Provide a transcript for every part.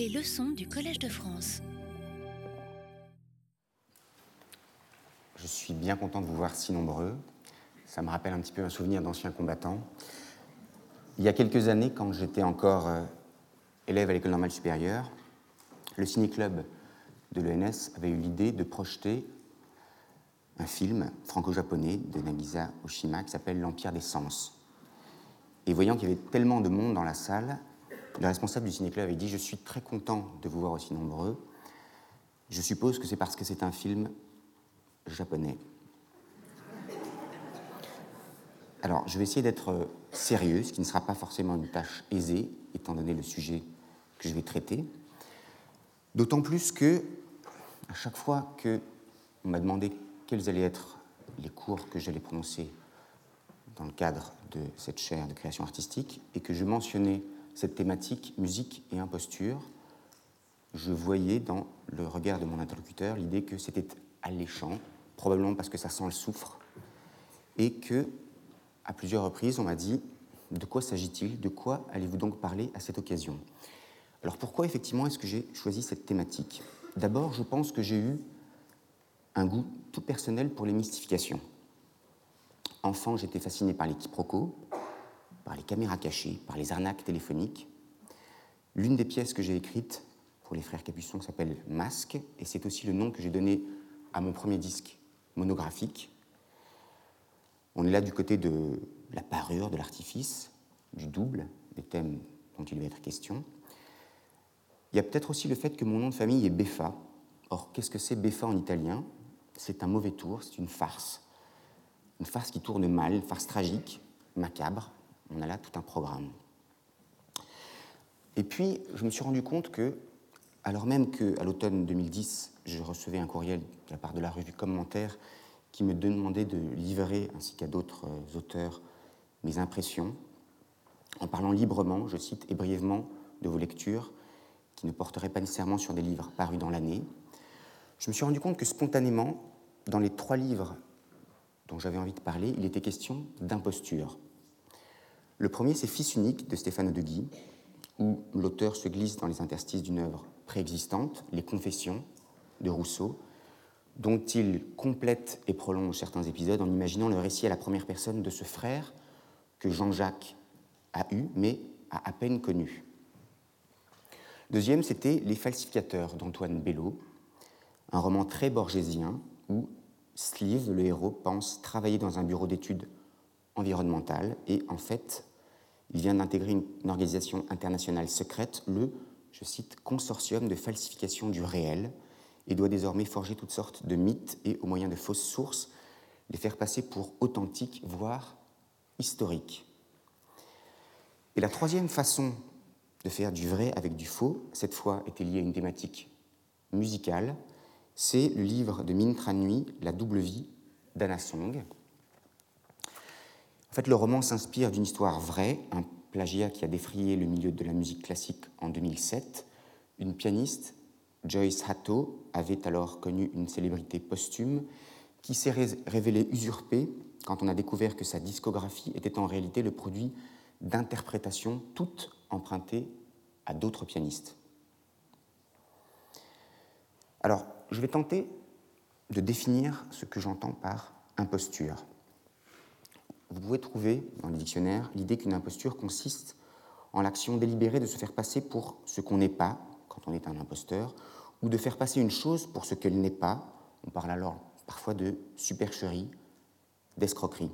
Les leçons du Collège de France. Je suis bien content de vous voir si nombreux. Ça me rappelle un petit peu un souvenir d'anciens combattants. Il y a quelques années, quand j'étais encore euh, élève à l'école normale supérieure, le ciné-club de l'ENS avait eu l'idée de projeter un film franco-japonais de Nagisa Oshima qui s'appelle L'Empire des Sens. Et voyant qu'il y avait tellement de monde dans la salle, le responsable du ciné-club avait dit Je suis très content de vous voir aussi nombreux. Je suppose que c'est parce que c'est un film japonais. Alors, je vais essayer d'être sérieux, ce qui ne sera pas forcément une tâche aisée, étant donné le sujet que je vais traiter. D'autant plus que, à chaque fois qu'on m'a demandé quels allaient être les cours que j'allais prononcer dans le cadre de cette chaire de création artistique, et que je mentionnais cette thématique musique et imposture, je voyais dans le regard de mon interlocuteur l'idée que c'était alléchant, probablement parce que ça sent le soufre, et que, à plusieurs reprises, on m'a dit de quoi s'agit-il? De quoi allez-vous donc parler à cette occasion? Alors pourquoi effectivement est-ce que j'ai choisi cette thématique? D'abord, je pense que j'ai eu un goût tout personnel pour les mystifications. Enfant, j'étais fasciné par les quiproquos, par les caméras cachées, par les arnaques téléphoniques. L'une des pièces que j'ai écrites pour les frères Capuçon s'appelle Masque, et c'est aussi le nom que j'ai donné à mon premier disque monographique. On est là du côté de la parure, de l'artifice, du double, des thèmes dont il va être question. Il y a peut-être aussi le fait que mon nom de famille est Beffa. Or, qu'est-ce que c'est Beffa en italien? C'est un mauvais tour, c'est une farce. Une farce qui tourne mal, une farce tragique, macabre, on a là tout un programme. Et puis, je me suis rendu compte que, alors même qu'à l'automne 2010, je recevais un courriel de la part de la revue Commentaire qui me demandait de livrer, ainsi qu'à d'autres euh, auteurs, mes impressions, en parlant librement, je cite, et brièvement de vos lectures, qui ne porteraient pas nécessairement sur des livres parus dans l'année, je me suis rendu compte que spontanément, dans les trois livres dont j'avais envie de parler, il était question d'imposture. Le premier, c'est Fils unique de Stéphane de Guy, où l'auteur se glisse dans les interstices d'une œuvre préexistante, Les Confessions de Rousseau, dont il complète et prolonge certains épisodes en imaginant le récit à la première personne de ce frère que Jean-Jacques a eu, mais a à peine connu. Deuxième, c'était Les falsificateurs d'Antoine Bello, un roman très borgésien où Sleeve, le héros, pense travailler dans un bureau d'études environnementales et en fait il vient d'intégrer une, organisation internationale secrète, le, je cite, consortium de falsification du réel, et doit désormais forger toutes sortes de mythes et, au moyen de fausses sources, les faire passer pour authentiques, voire historiques. Et la troisième façon de faire du vrai avec du faux, cette fois était liée à une thématique musicale, c'est le livre de Min Nui, La double vie d'Anna Song, en fait, le roman s'inspire d'une histoire vraie, un plagiat qui a défrayé le milieu de la musique classique en 2007. Une pianiste, Joyce Hatto, avait alors connu une célébrité posthume qui s'est révélée usurpée quand on a découvert que sa discographie était en réalité le produit d'interprétations toutes empruntées à d'autres pianistes. Alors, je vais tenter de définir ce que j'entends par imposture vous pouvez trouver dans les dictionnaires l'idée qu'une imposture consiste en l'action délibérée de se faire passer pour ce qu'on n'est pas quand on est un imposteur, ou de faire passer une chose pour ce qu'elle n'est pas. On parle alors parfois de supercherie, d'escroquerie.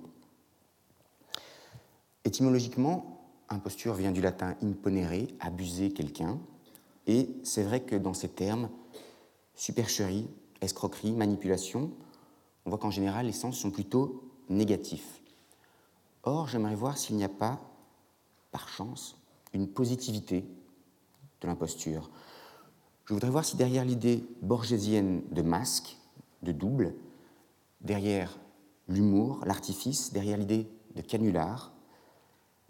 Étymologiquement, imposture vient du latin imponere, abuser quelqu'un, et c'est vrai que dans ces termes, supercherie, escroquerie, manipulation, on voit qu'en général les sens sont plutôt négatifs. Or, j'aimerais voir s'il n'y a pas, par chance, une positivité de l'imposture. Je voudrais voir si derrière l'idée borgésienne de masque, de double, derrière l'humour, l'artifice, derrière l'idée de canular,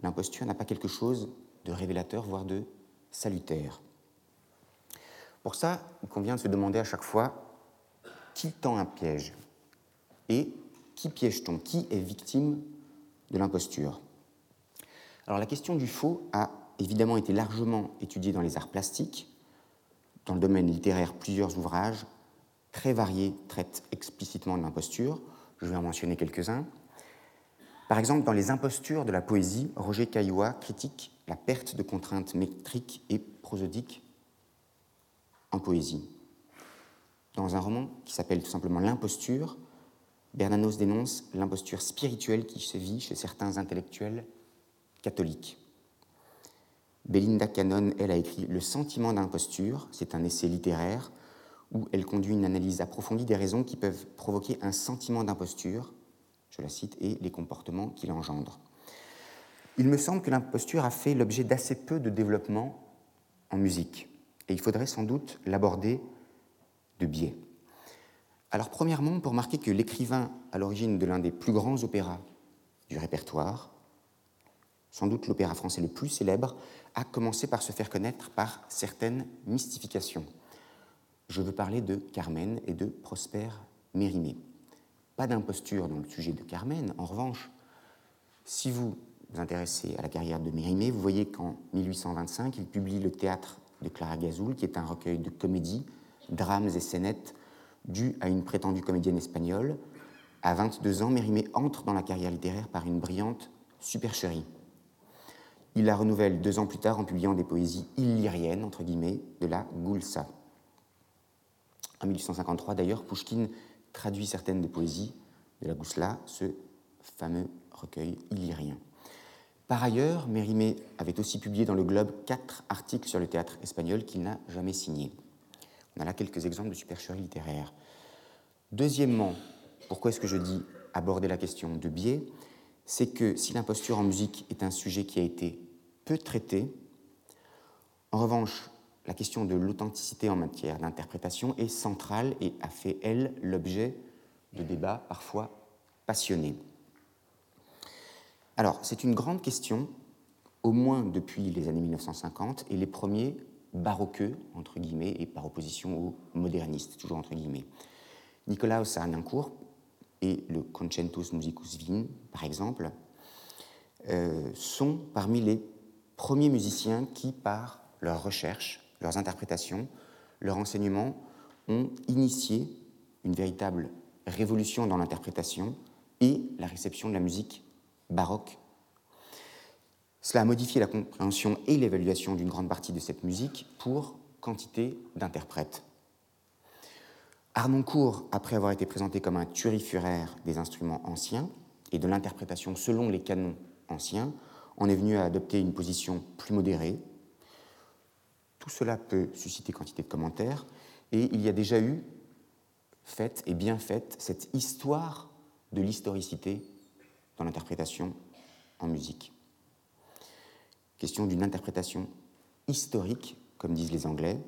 l'imposture n'a pas quelque chose de révélateur, voire de salutaire. Pour ça, il convient de se demander à chaque fois qui tend un piège et qui piège-t-on? Qui est victime de l'imposture. Alors la question du faux a évidemment été largement étudiée dans les arts plastiques, dans le domaine littéraire, plusieurs ouvrages très variés traitent explicitement de l'imposture. Je vais en mentionner quelques-uns. Par exemple, dans Les impostures de la poésie, Roger Caillois critique la perte de contraintes métriques et prosodiques en poésie. Dans un roman qui s'appelle tout simplement L'imposture, Bernanos dénonce l'imposture spirituelle qui se vit chez certains intellectuels catholiques. Belinda Cannon, elle, a écrit Le sentiment d'imposture, c'est un essai littéraire où elle conduit une analyse approfondie des raisons qui peuvent provoquer un sentiment d'imposture, je la cite, et les comportements qu'il engendre. Il me semble que l'imposture a fait l'objet d'assez peu de développement en musique, et il faudrait sans doute l'aborder de biais. Alors premièrement, pour marquer que l'écrivain à l'origine de l'un des plus grands opéras du répertoire, sans doute l'opéra français le plus célèbre, a commencé par se faire connaître par certaines mystifications. Je veux parler de Carmen et de Prosper Mérimée. Pas d'imposture dans le sujet de Carmen, en revanche, si vous vous intéressez à la carrière de Mérimée, vous voyez qu'en 1825, il publie Le théâtre de Clara Gazul, qui est un recueil de comédies, drames et scénettes dus à une prétendue comédienne espagnole. À 22 ans, Mérimée entre dans la carrière littéraire par une brillante supercherie. Il la renouvelle deux ans plus tard en publiant des poésies illyriennes, entre guillemets, de la Goulsa. En 1853, d'ailleurs, Pouchkine traduit certaines des poésies de la Gousla, ce fameux recueil illyrien. Par ailleurs, Mérimée avait aussi publié dans le Globe quatre articles sur le théâtre espagnol qu'il n'a jamais signés. On a là quelques exemples de supercherie littéraire. Deuxièmement, pourquoi est-ce que je dis aborder la question de biais? C'est que si l'imposture en musique est un sujet qui a été peu traité. En revanche, la question de l'authenticité en matière d'interprétation est centrale et a fait, elle, l'objet de débats parfois passionnés. Alors, c'est une grande question, au moins depuis les années 1950 et les premiers baroqueux, entre guillemets, et par opposition aux modernistes, toujours entre guillemets. Nicolaus Arnoncourt et le Concentus Musicus Wien, par exemple, euh, sont parmi les premiers musiciens qui, par leurs recherches, leurs interprétations, leur enseignement, ont initié une véritable révolution dans l'interprétation et la réception de la musique baroque. Cela a modifié la compréhension et l'évaluation d'une grande partie de cette musique pour quantité d'interprètes. Arnoncourt, après avoir été présenté comme un turifuraire des instruments anciens et de l'interprétation selon les canons anciens, on est venu à adopter une position plus modérée. Tout cela peut susciter quantité de commentaires, et il y a déjà eu, faite et bien faite, cette histoire de l'historicité dans l'interprétation en musique. Question d'une interprétation historique, comme disent les Anglais.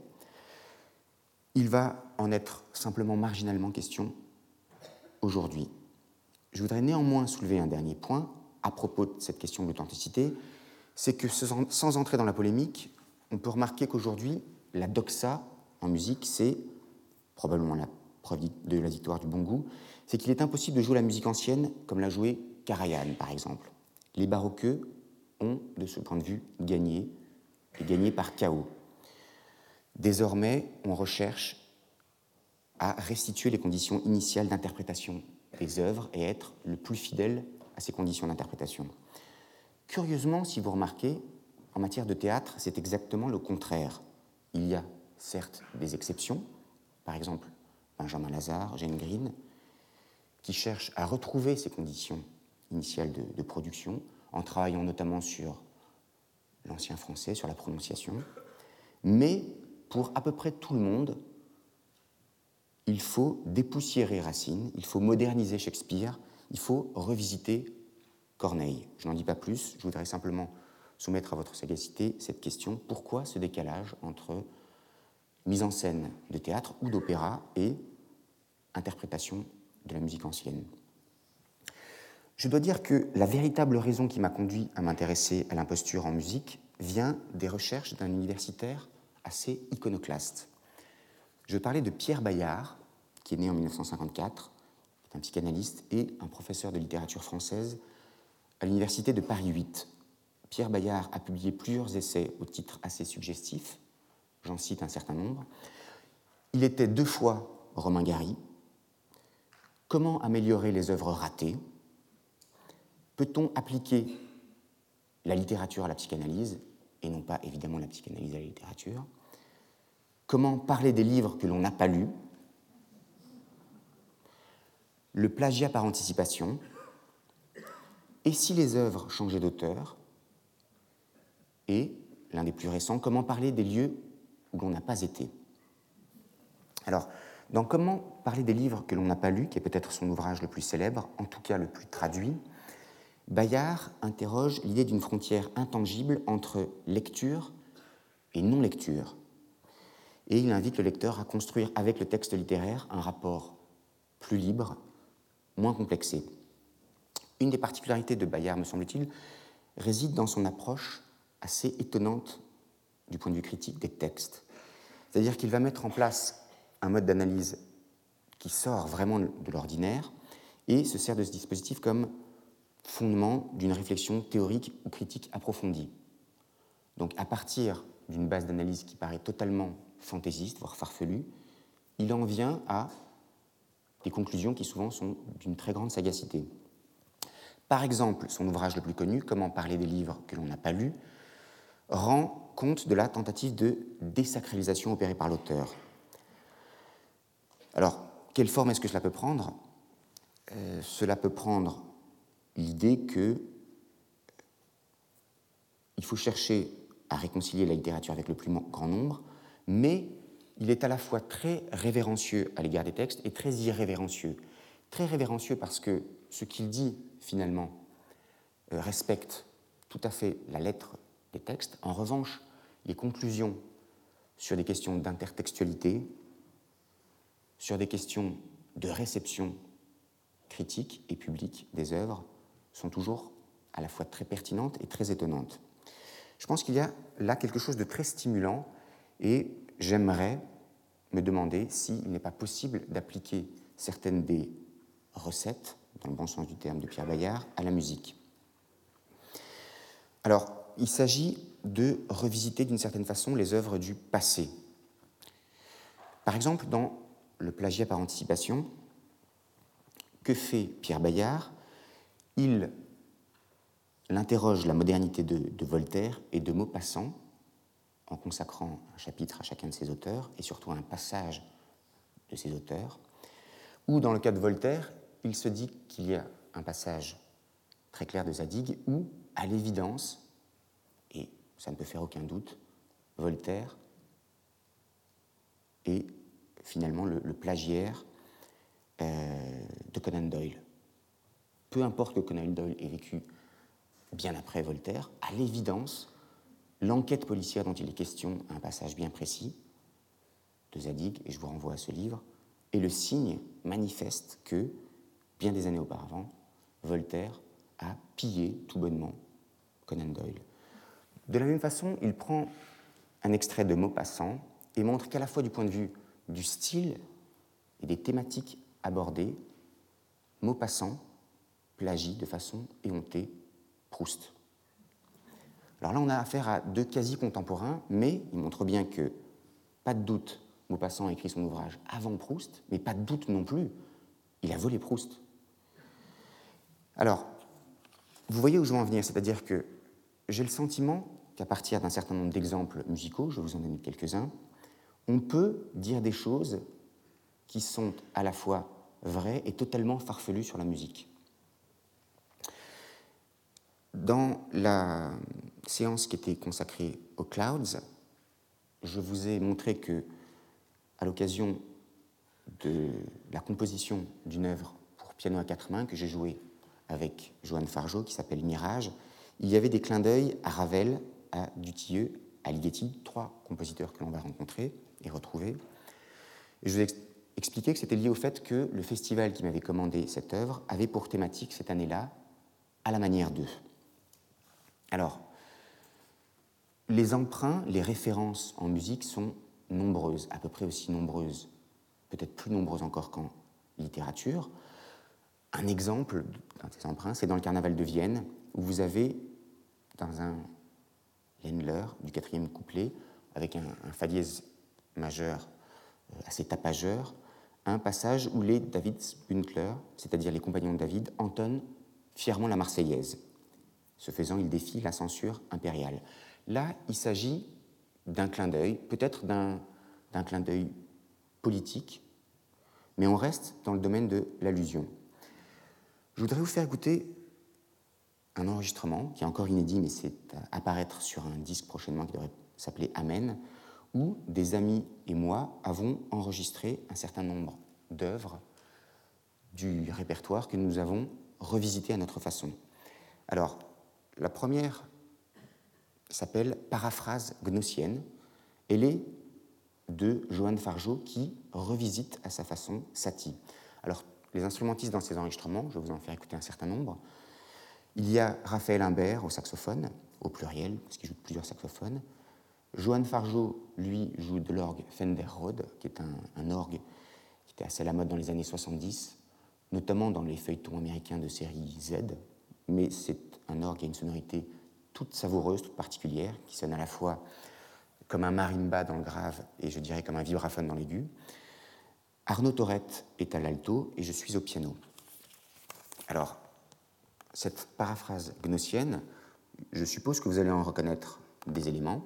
Il va en être simplement marginalement question aujourd'hui. Je voudrais néanmoins soulever un dernier point à propos de cette question de l'authenticité, c'est que sans entrer dans la polémique, on peut remarquer qu'aujourd'hui, la doxa en musique, c'est probablement la preuve de la victoire du bon goût, c'est qu'il est impossible de jouer la musique ancienne comme l'a joué Karajan, par exemple. Les baroqueux ont, de ce point de vue, gagné, et gagné par chaos. Désormais, on recherche à restituer les conditions initiales d'interprétation des œuvres et être le plus fidèle à ces conditions d'interprétation. Curieusement, si vous remarquez, en matière de théâtre, c'est exactement le contraire. Il y a certes des exceptions, par exemple Benjamin Lazare, Jane Green, qui cherchent à retrouver ces conditions initiales de, de production en travaillant notamment sur l'ancien français, sur la prononciation. Mais pour à peu près tout le monde, il faut dépoussiérer Racine, il faut moderniser Shakespeare, il faut revisiter Corneille. Je n'en dis pas plus, je voudrais simplement soumettre à votre sagacité cette question, pourquoi ce décalage entre mise en scène de théâtre ou d'opéra et interprétation de la musique ancienne? Je dois dire que la véritable raison qui m'a conduit à m'intéresser à l'imposture en musique vient des recherches d'un universitaire assez iconoclaste. Je parlais de Pierre Bayard, qui est né en 1954, un psychanalyste et un professeur de littérature française à l'université de Paris 8. Pierre Bayard a publié plusieurs essais au titre assez suggestif, J'en cite un certain nombre. Il était deux fois Romain Gary. Comment améliorer les œuvres ratées? Peut-on appliquer la littérature à la psychanalyse, et non pas évidemment la psychanalyse à la littérature? Comment parler des livres que l'on n'a pas lus? Le plagiat par anticipation? Et si les œuvres changeaient d'auteur? Et, l'un des plus récents, comment parler des lieux où l'on n'a pas été? Alors, dans Comment parler des livres que l'on n'a pas lus, qui est peut-être son ouvrage le plus célèbre, en tout cas le plus traduit, Bayard interroge l'idée d'une frontière intangible entre lecture et non-lecture. Et il invite le lecteur à construire avec le texte littéraire un rapport plus libre, moins complexé. Une des particularités de Bayard, me semble-t-il, réside dans son approche assez étonnante du point de vue critique des textes. C'est-à-dire qu'il va mettre en place un mode d'analyse qui sort vraiment de l'ordinaire et se sert de ce dispositif comme fondement d'une réflexion théorique ou critique approfondie. Donc à partir d'une base d'analyse qui paraît totalement fantaisiste, voire farfelue, il en vient à des conclusions qui souvent sont d'une très grande sagacité. Par exemple, son ouvrage le plus connu, Comment parler des livres que l'on n'a pas lus, rend compte de la tentative de désacralisation opérée par l'auteur. Alors, quelle forme est-ce que cela peut prendre? Euh, Cela peut prendre l'idée que il faut chercher à réconcilier la littérature avec le plus grand nombre, mais il est à la fois très révérencieux à l'égard des textes et très irrévérencieux. Très révérencieux parce que ce qu'il dit finalement euh, respecte tout à fait la lettre des textes. En revanche, les conclusions sur des questions d'intertextualité, sur des questions de réception critique et publique des œuvres sont toujours à la fois très pertinentes et très étonnantes. Je pense qu'il y a là quelque chose de très stimulant et j'aimerais me demander s'il n'est pas possible d'appliquer certaines des recettes, dans le bon sens du terme de Pierre Bayard, à la musique. Alors, il s'agit de revisiter d'une certaine façon les œuvres du passé. Par exemple, dans le plagiat par anticipation, que fait Pierre Bayard Il interroge la modernité de, Voltaire et de Maupassant en consacrant un chapitre à chacun de ses auteurs et surtout un passage de ses auteurs, ou dans le cas de Voltaire, il se dit qu'il y a un passage très clair de Zadig où, à l'évidence, et ça ne peut faire aucun doute, Voltaire est finalement le, plagiaire euh, de Conan Doyle. Peu importe que Conan Doyle ait vécu bien après Voltaire, à l'évidence, l'enquête policière dont il est question un passage bien précis de Zadig, et je vous renvoie à ce livre, est le signe manifeste que, bien des années auparavant, Voltaire a pillé tout bonnement Conan Doyle. De la même façon, il prend un extrait de Maupassant et montre qu'à la fois du point de vue du style et des thématiques abordées, Maupassant plagie de façon éhontée Proust. Alors là, on a affaire à deux quasi-contemporains, mais il montre bien que, pas de doute, Maupassant a écrit son ouvrage avant Proust, mais pas de doute non plus, il a volé Proust. Alors, vous voyez où je veux en venir, c'est-à-dire que j'ai le sentiment qu'à partir d'un certain nombre d'exemples musicaux, je vous en donner quelques-uns, on peut dire des choses qui sont à la fois vraies et totalement farfelues sur la musique. Dans la séance qui était consacrée aux clouds, je vous ai montré que, à l'occasion de la composition d'une œuvre pour piano à quatre mains que j'ai jouée avec Joanne Fargeau, qui s'appelle Mirage, il y avait des clins d'œil à Ravel, à Dutilleux, à Ligeti, trois compositeurs que l'on va rencontrer, et retrouvé. je vous ai expliqué que c'était lié au fait que le festival qui m'avait commandé cette œuvre avait pour thématique cette année-là à la manière d'eux. Alors, les emprunts, les références en musique sont nombreuses, à peu près aussi nombreuses, peut-être plus nombreuses encore qu'en littérature. Un exemple d'un ces emprunts, c'est dans le Carnaval de Vienne, où vous avez, dans un Lendler du quatrième couplet, avec un, fa dièse majeur euh, assez tapageur, un passage où les Davidsbündler, c'est-à-dire les compagnons de David, entonnent fièrement la Marseillaise. Ce faisant, ils défient la censure impériale. Là, il s'agit d'un clin d'œil, peut-être d'un clin d'œil politique, mais on reste dans le domaine de l'allusion. Je voudrais vous faire écouter un enregistrement qui est encore inédit, mais c'est apparaître sur un disque prochainement qui devrait s'appeler Amen, où des amis et moi avons enregistré un certain nombre d'œuvres du répertoire que nous avons revisité à notre façon. Alors, la première s'appelle Paraphrase gnossienne. Elle est de Johann Fargeau qui revisite à sa façon Satie. Alors, les instrumentistes dans ces enregistrements, je vais vous en faire écouter un certain nombre. Il y a Raphaël Imbert au saxophone, au pluriel, parce qu'il joue plusieurs saxophones. Johann Fargeau, lui, joue de l'orgue Fender Rhodes, qui est un, orgue qui était assez à la mode dans les années 70, notamment dans les feuilletons américains de série Z, mais c'est un orgue qui a une sonorité toute savoureuse, toute particulière, qui sonne à la fois comme un marimba dans le grave et je dirais comme un vibraphone dans l'aigu. Arnaud Torette est à l'alto et je suis au piano. Alors, cette paraphrase gnossienne, je suppose que vous allez en reconnaître des éléments.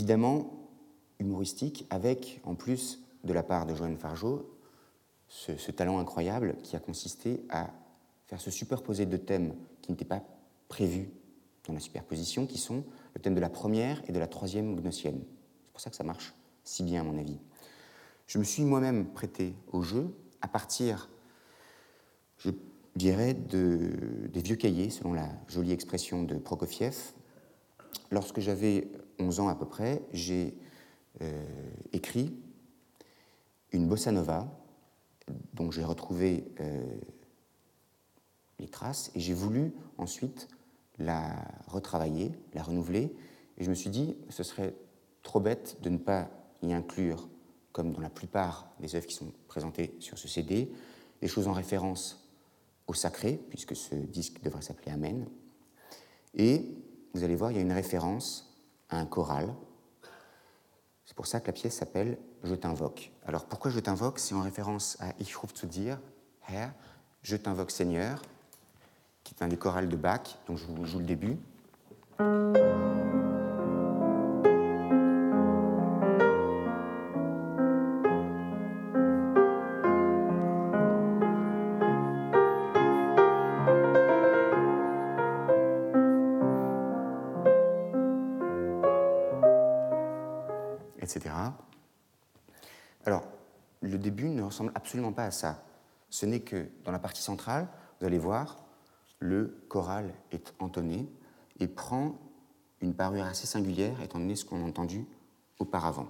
Évidemment humoristique avec, en plus de la part de Joanne Fargeau, ce, talent incroyable qui a consisté à faire se superposer deux thèmes qui n'étaient pas prévus dans la superposition, qui sont le thème de la première et de la troisième gnossienne. C'est pour ça que ça marche si bien, à mon avis. Je me suis moi-même prêté au jeu à partir, je dirais, de, des vieux cahiers, selon la jolie expression de Prokofiev. Lorsque j'avais 11 ans à peu près, j'ai euh, écrit une bossa nova dont j'ai retrouvé euh, les traces et j'ai voulu ensuite la retravailler, la renouveler. Et je me suis dit, ce serait trop bête de ne pas y inclure, comme dans la plupart des œuvres qui sont présentées sur ce CD, des choses en référence au sacré, puisque ce disque devrait s'appeler Amen. Et vous allez voir, il y a une référence un choral. C'est pour ça que la pièce s'appelle Je t'invoque. Alors pourquoi Je t'invoque? C'est en référence à Ich ruf zu dir, Herr, Je t'invoque Seigneur, qui est un des chorales de Bach, dont je vous joue le début. Absolument pas à ça. Ce n'est que dans la partie centrale, vous allez voir, le choral est entonné et prend une parure assez singulière étant donné ce qu'on a entendu auparavant.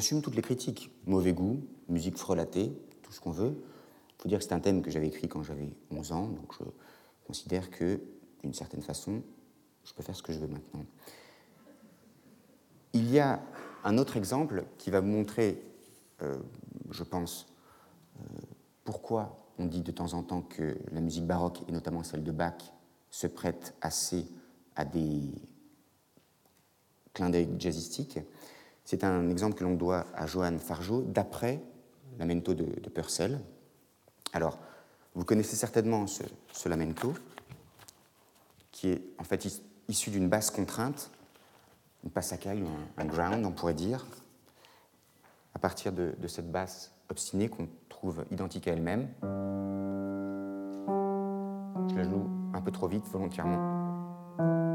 j'assume toutes les critiques. Mauvais goût, musique frelatée, tout ce qu'on veut. Il faut dire que c'est un thème que j'avais écrit quand j'avais 11 ans, donc je considère que, d'une certaine façon, je peux faire ce que je veux maintenant. Il y a un autre exemple qui va vous montrer, euh, je pense, euh, pourquoi on dit de temps en temps que la musique baroque, et notamment celle de Bach, se prête assez à des clins d'œil jazzistiques. C'est un exemple que l'on doit à Johann Fargeau d'après Lamento de, Purcell. Alors, vous connaissez certainement ce, lamento, qui est en fait issu d'une basse contrainte, une passacaille, un, un ground, on pourrait dire, à partir de, de cette basse obstinée qu'on trouve identique à elle-même. Je la joue un peu trop vite volontairement.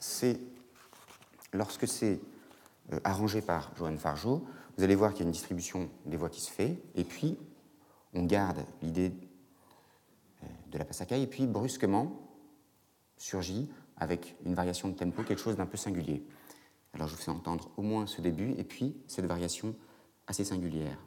C'est lorsque c'est euh, arrangé par Johan Fargeau, vous allez voir qu'il y a une distribution des voix qui se fait, et puis on garde l'idée euh, de la passacaille, et puis brusquement surgit avec une variation de tempo quelque chose d'un peu singulier. Alors je vous fais entendre au moins ce début, et puis cette variation assez singulière.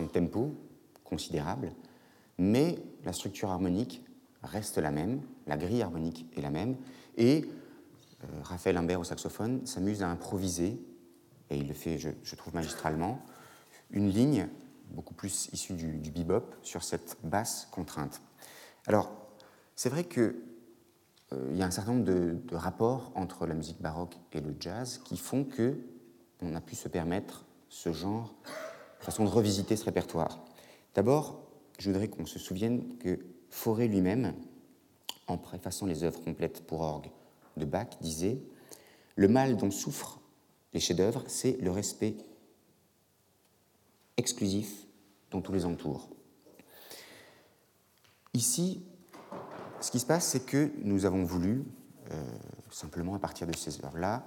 De tempo considérable, mais la structure harmonique reste la même, la grille harmonique est la même, et euh, Raphaël Imbert au saxophone s'amuse à improviser, et il le fait, je, trouve, magistralement, une ligne beaucoup plus issue du, bebop sur cette basse contrainte. Alors, c'est vrai qu'il euh, y a un certain nombre de, de, rapports entre la musique baroque et le jazz qui font que on a pu se permettre ce genre façon de revisiter ce répertoire. D'abord, je voudrais qu'on se souvienne que Fauré lui-même, en préfaçant les œuvres complètes pour orgue de Bach, disait Le mal dont souffrent les chefs-d'œuvre, c'est le respect exclusif dont tous les entourent. Ici, ce qui se passe, c'est que nous avons voulu, euh, simplement à partir de ces œuvres-là,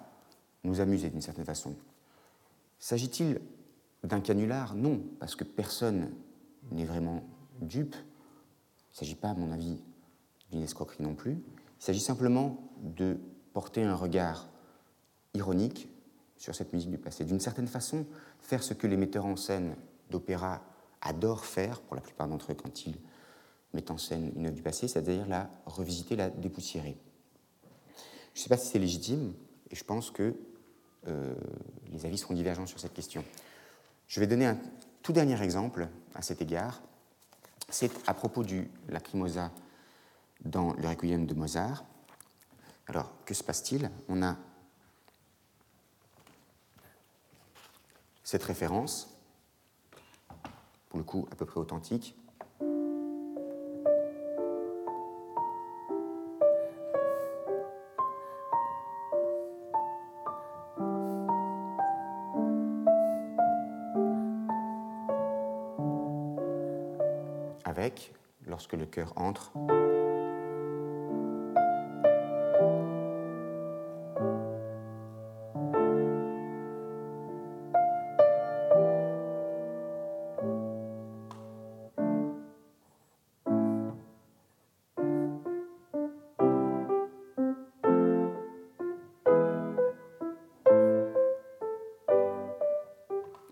nous amuser d'une certaine façon. S'agit-il d'un canular, non, parce que personne n'est vraiment dupe. Il ne s'agit pas, à mon avis, d'une escroquerie non plus. Il s'agit simplement de porter un regard ironique sur cette musique du passé. D'une certaine façon, faire ce que les metteurs en scène d'opéra adorent faire, pour la plupart d'entre eux, quand ils mettent en scène une œuvre du passé, c'est-à-dire la revisiter, la dépoussiérer. Je ne sais pas si c'est légitime, et je pense que euh, les avis seront divergents sur cette question. Je vais donner un tout dernier exemple à cet égard. C'est à propos du lacrimosa dans le requiem de Mozart. Alors, que se passe-t-il? On a cette référence, pour le coup à peu près authentique, lorsque le cœur entre.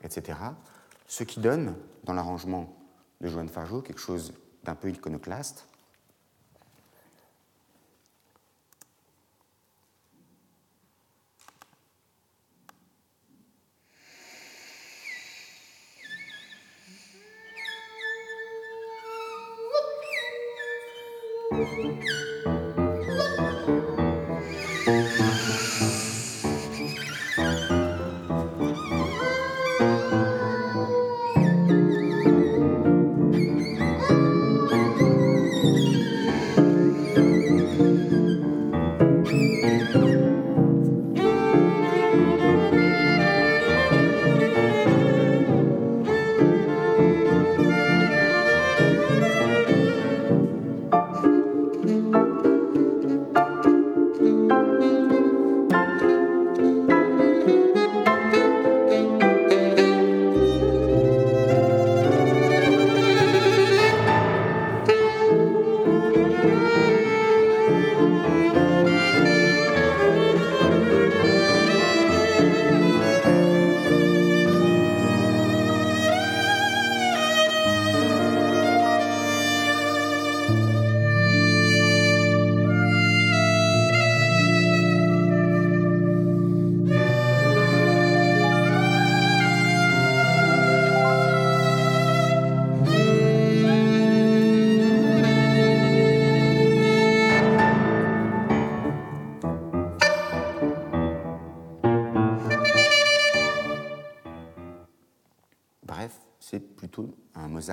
etc. Ce qui donne, dans l'arrangement de Joanne Fargeau, quelque chose d'un peu iconoclaste.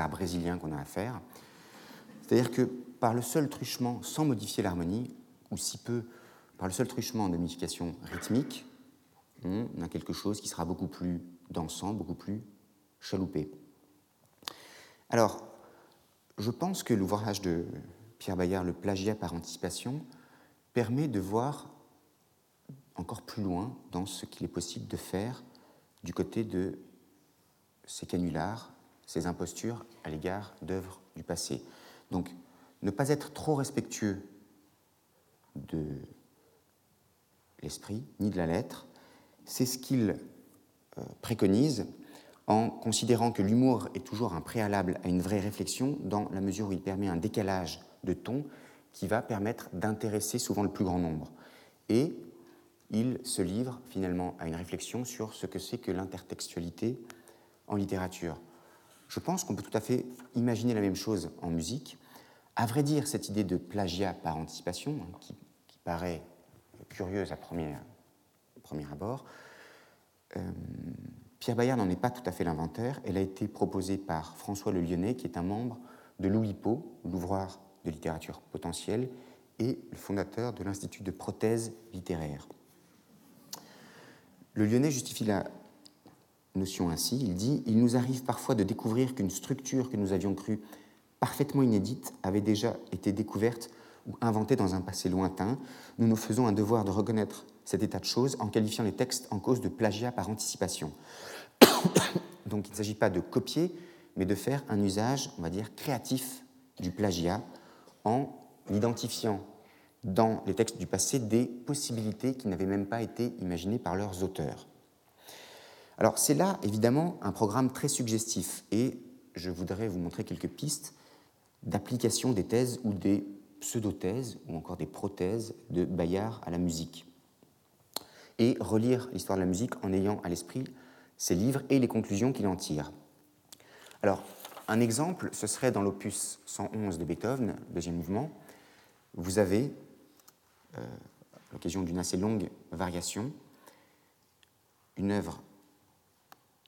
Brésilien qu'on a à faire. C'est-à-dire que par le seul truchement, sans modifier l'harmonie, ou si peu, par le seul truchement de modification rythmique, on a quelque chose qui sera beaucoup plus dansant, beaucoup plus chaloupé. Alors, je pense que l'ouvrage de Pierre Bayard, Le plagiat par anticipation, permet de voir encore plus loin dans ce qu'il est possible de faire du côté de ces canulars, ces impostures à l'égard d'œuvres du passé. Donc, ne pas être trop respectueux de l'esprit ni de la lettre, c'est ce qu'il euh, préconise en considérant que l'humour est toujours un préalable à une vraie réflexion dans la mesure où il permet un décalage de ton qui va permettre d'intéresser souvent le plus grand nombre. Et il se livre finalement à une réflexion sur ce que c'est que l'intertextualité en littérature. Je pense qu'on peut tout à fait imaginer la même chose en musique. À vrai dire, cette idée de plagiat par anticipation, hein, qui, paraît curieuse à premier, abord, euh, Pierre Bayard n'en est pas tout à fait l'inventaire. Elle a été proposée par François Le Lyonnais, qui est un membre de l'OUIPO, l'ouvroir de littérature potentielle, et le fondateur de l'Institut de prothèse littéraire. Le Lyonnais justifie la notion ainsi. Il dit Il nous arrive parfois de découvrir qu'une structure que nous avions crue parfaitement inédite avait déjà été découverte ou inventée dans un passé lointain. Nous nous faisons un devoir de reconnaître cet état de choses en qualifiant les textes en cause de plagiat par anticipation. Donc il ne s'agit pas de copier, mais de faire un usage, on va dire, créatif du plagiat en identifiant dans les textes du passé des possibilités qui n'avaient même pas été imaginées par leurs auteurs. Alors c'est là évidemment un programme très suggestif et je voudrais vous montrer quelques pistes d'application des thèses ou des pseudo-thèses ou encore des prothèses de Bayard à la musique. Et relire l'histoire de la musique en ayant à l'esprit ses livres et les conclusions qu'il en tire. Alors, un exemple, ce serait dans l'opus 111 de Beethoven, deuxième mouvement. Vous avez, euh, à l'occasion d'une assez longue variation, une œuvre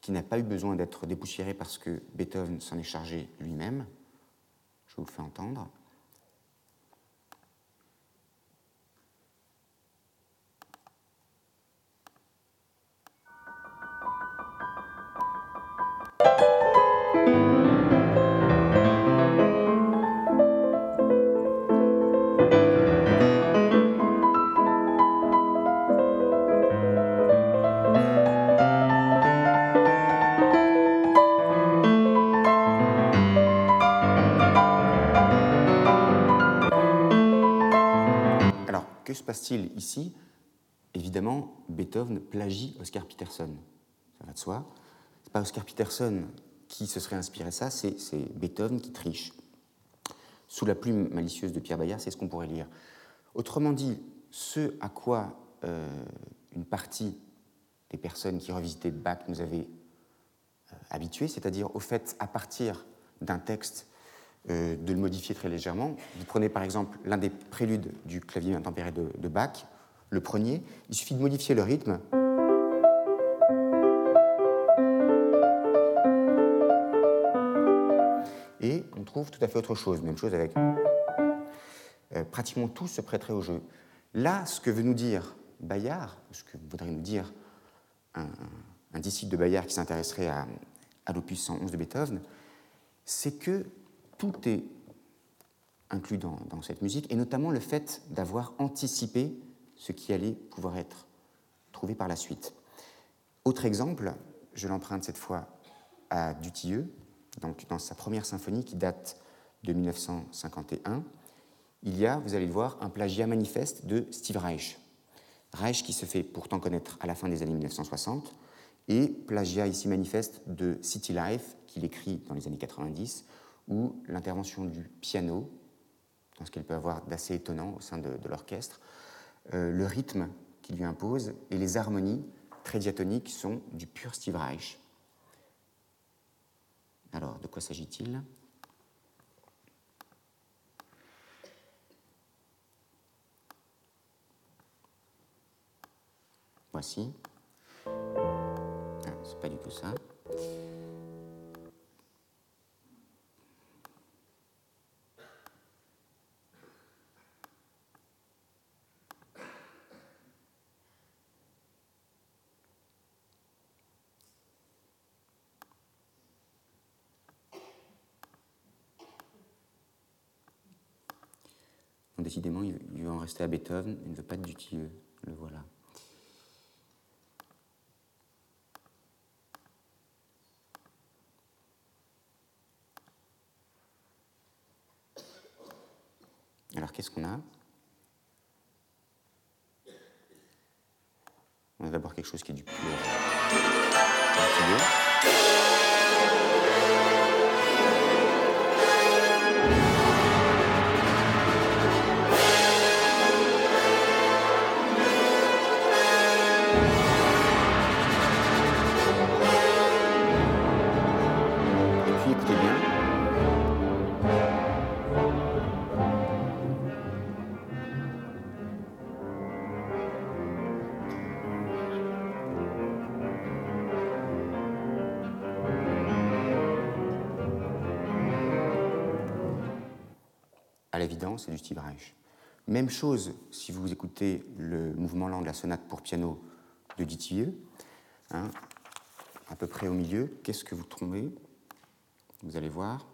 qui n'a pas eu besoin d'être dépoussiérée parce que Beethoven s'en est chargé lui-même. Je vous le fais entendre. Passe-t-il ici? Évidemment, Beethoven plagie Oscar Peterson. Ça va de soi. Ce n'est pas Oscar Peterson qui se serait inspiré ça, c'est Beethoven qui triche. Sous la plume malicieuse de Pierre Bayard, c'est ce qu'on pourrait lire. Autrement dit, ce à quoi euh, une partie des personnes qui revisitaient Bach nous avaient euh, habitués, c'est-à-dire au fait, à partir d'un texte euh, de le modifier très légèrement. Vous prenez par exemple l'un des préludes du clavier intempéré de, Bach, le premier, il suffit de modifier le rythme. Et on trouve tout à fait autre chose. Même chose avec. Euh, pratiquement tout se prêterait au jeu. Là, ce que veut nous dire Bayard, ce que voudrait nous dire un, disciple de Bayard qui s'intéresserait à, à l'opus 111 de Beethoven, c'est que tout est inclus dans, cette musique, et notamment le fait d'avoir anticipé ce qui allait pouvoir être trouvé par la suite. Autre exemple, je l'emprunte cette fois à Dutilleux, dans sa première symphonie qui date de 1951, il y a, vous allez le voir, un plagiat manifeste de Steve Reich. Reich qui se fait pourtant connaître à la fin des années 1960, et plagiat ici manifeste de City Life, qu'il écrit dans les années 90, ou l'intervention du piano, dans ce qu'elle peut avoir d'assez étonnant au sein de, l'orchestre, euh, le rythme qu'il lui impose et les harmonies très diatoniques sont du pur Steve Reich. Alors, de quoi s'agit-il? Voici. Ah, c'est pas du tout ça. décidément, il, il veut en rester à Beethoven, il ne veut pas de Dutilleux. Le voilà. Alors qu'est-ce qu'on a? On a d'abord quelque chose qui est du pur. C'est du Steve Reich. Même chose si vous écoutez le mouvement lent de la sonate pour piano de Dutilleux, hein, à peu près au milieu, qu'est-ce que vous trouvez? Vous allez voir.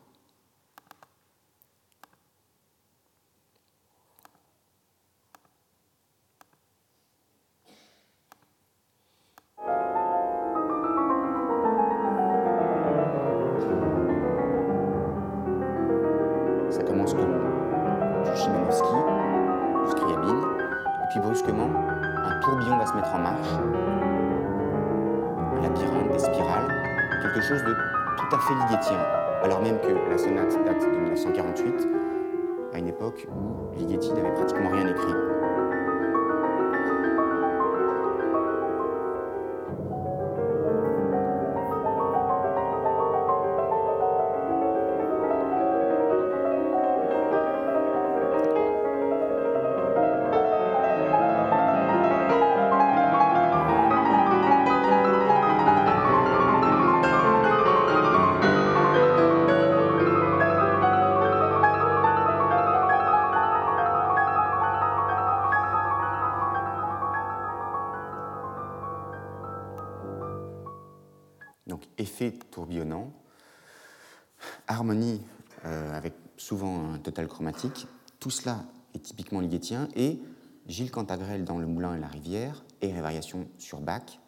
Tout cela est typiquement ligétien et Gilles Cantagrel dans Le Moulin et la Rivière et les variations sur Bach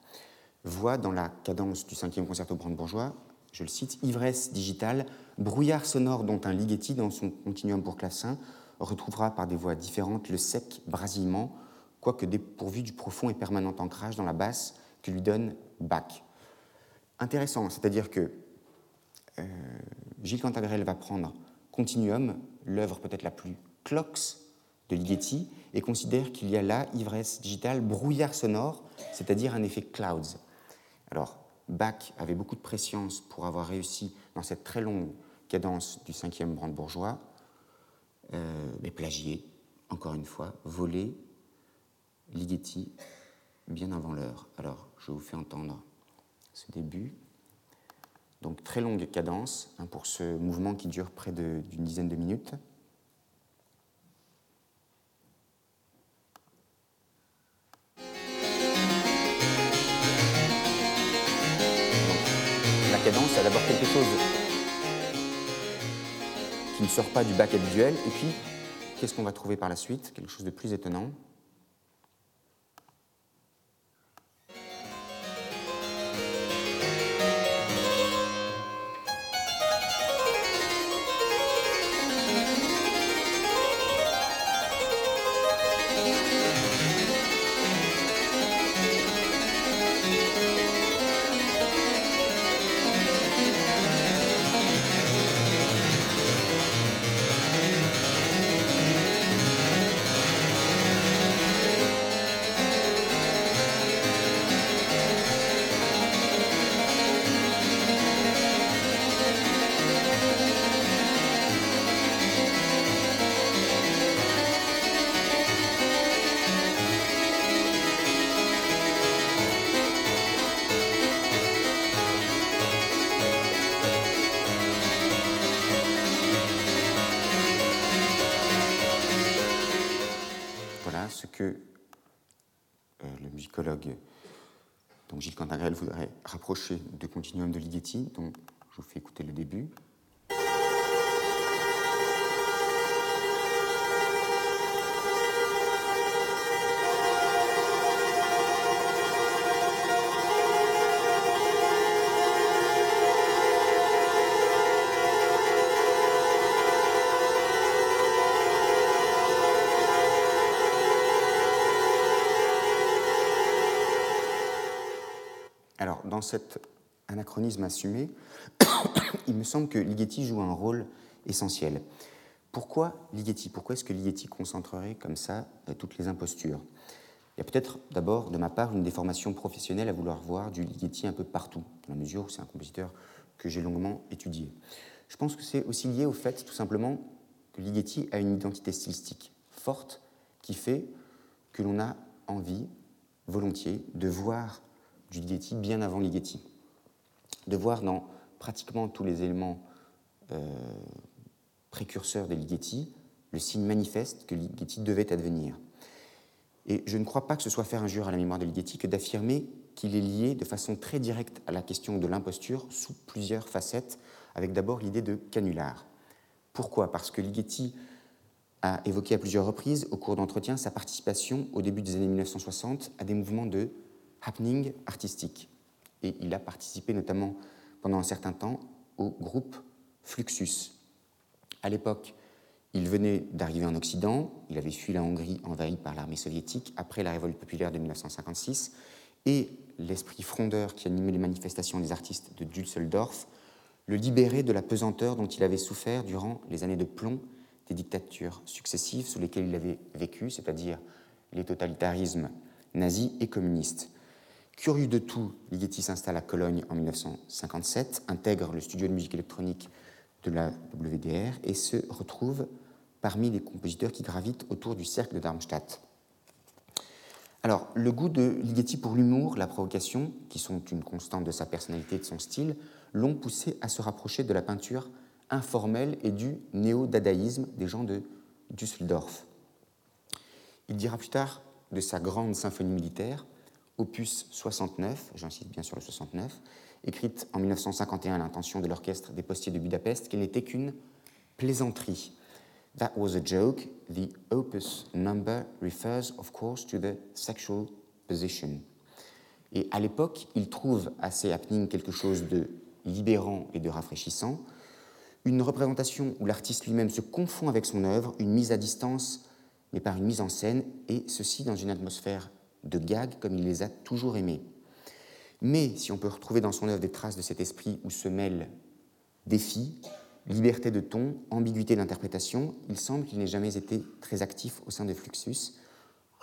voit dans la cadence du cinquième concerto brandebourgeois, je le cite, ivresse digitale, brouillard sonore dont un Ligeti dans son continuum pour clavecin retrouvera par des voix différentes le sec brasillement, quoique dépourvu du profond et permanent ancrage dans la basse que lui donne Bach. Intéressant, c'est-à-dire que euh, Gilles Cantagrel va prendre Continuum, l'œuvre peut-être la plus clox de Ligeti, et considère qu'il y a là ivresse digitale, brouillard sonore, c'est-à-dire un effet clouds. Alors, Bach avait beaucoup de préscience pour avoir réussi dans cette très longue cadence du cinquième brandebourgeois, euh, mais plagier, encore une fois, voler Ligeti bien avant l'heure. Alors, je vous fais entendre ce début. Donc très longue cadence hein, pour ce mouvement qui dure près d'une dizaine de minutes. la cadence a d'abord quelque chose qui ne sort pas du bac habituel, et puis qu'est-ce qu'on va trouver par la suite? Quelque chose de plus étonnant. Donc Gilles Cantagrel voudrait rapprocher de Continuum de Ligeti, donc je vous fais écouter le début. Dans cet anachronisme assumé, il me semble que Ligeti joue un rôle essentiel. Pourquoi Ligeti? Pourquoi est-ce que Ligeti concentrerait comme ça euh, toutes les impostures? Il y a peut-être d'abord, de ma part, une déformation professionnelle à vouloir voir du Ligeti un peu partout, dans la mesure où c'est un compositeur que j'ai longuement étudié. Je pense que c'est aussi lié au fait, tout simplement, que Ligeti a une identité stylistique forte qui fait que l'on a envie, volontiers, de voir du Ligeti bien avant Ligeti. De voir dans pratiquement tous les éléments euh, précurseurs des Ligeti le signe manifeste que Ligeti devait advenir. Et je ne crois pas que ce soit faire injure à la mémoire de Ligeti que d'affirmer qu'il est lié de façon très directe à la question de l'imposture sous plusieurs facettes, avec d'abord l'idée de canular. Pourquoi? Parce que Ligeti a évoqué à plusieurs reprises au cours d'entretien sa participation au début des années 1960 à des mouvements de happening artistique. Et il a participé notamment pendant un certain temps au groupe Fluxus. À l'époque, il venait d'arriver en Occident, il avait fui la Hongrie envahie par l'armée soviétique après la révolte populaire de 1956, et l'esprit frondeur qui animait les manifestations des artistes de Düsseldorf le libérait de la pesanteur dont il avait souffert durant les années de plomb des dictatures successives sous lesquelles il avait vécu, c'est-à-dire les totalitarismes nazis et communistes. Curieux de tout, Ligeti s'installe à Cologne en 1957, intègre le studio de musique électronique de la WDR et se retrouve parmi les compositeurs qui gravitent autour du cercle de Darmstadt. Alors, le goût de Ligeti pour l'humour, la provocation, qui sont une constante de sa personnalité et de son style, l'ont poussé à se rapprocher de la peinture informelle et du néo-dadaïsme des gens de Düsseldorf. Il dira plus tard de sa grande symphonie militaire opus 69, j'insiste bien sur le 69, écrite en 1951 à l'intention de l'orchestre des postiers de Budapest, qu'elle n'était qu'une plaisanterie. That was a joke. The opus number refers, of course, to the sexual position. Et à l'époque, il trouve à ces happenings quelque chose de libérant et de rafraîchissant, une représentation où l'artiste lui-même se confond avec son œuvre, une mise à distance, mais par une mise en scène, et ceci dans une atmosphère de gags comme il les a toujours aimés. Mais si on peut retrouver dans son œuvre des traces de cet esprit où se mêlent défi, liberté de ton, ambiguïté d'interprétation, il semble qu'il n'ait jamais été très actif au sein de Fluxus.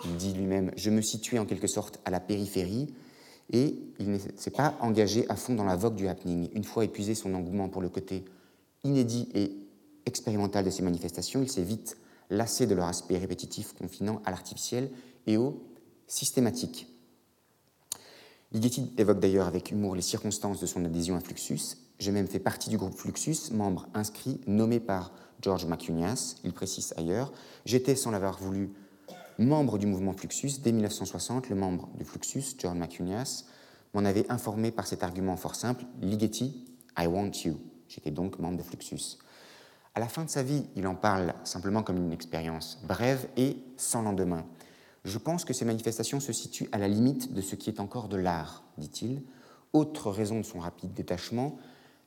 Il dit lui-même Je me situe en quelque sorte à la périphérie, et il ne s'est pas engagé à fond dans la vogue du happening. Une fois épuisé son engouement pour le côté inédit et expérimental de ces manifestations, il s'est vite lassé de leur aspect répétitif confinant à l'artificiel et au systématique. Ligeti évoque d'ailleurs avec humour les circonstances de son adhésion à Fluxus. J'ai même fait partie du groupe Fluxus, membre inscrit, nommé par George Macunias. Il précise ailleurs J'étais, sans l'avoir voulu, membre du mouvement Fluxus. Dès 1960, le membre de Fluxus, George Macunias, m'en avait informé par cet argument fort simple Ligeti, I want you. J'étais donc membre de Fluxus. À la fin de sa vie, il en parle simplement comme une expérience brève et sans lendemain. Je pense que ces manifestations se situent à la limite de ce qui est encore de l'art, dit-il. Autre raison de son rapide détachement,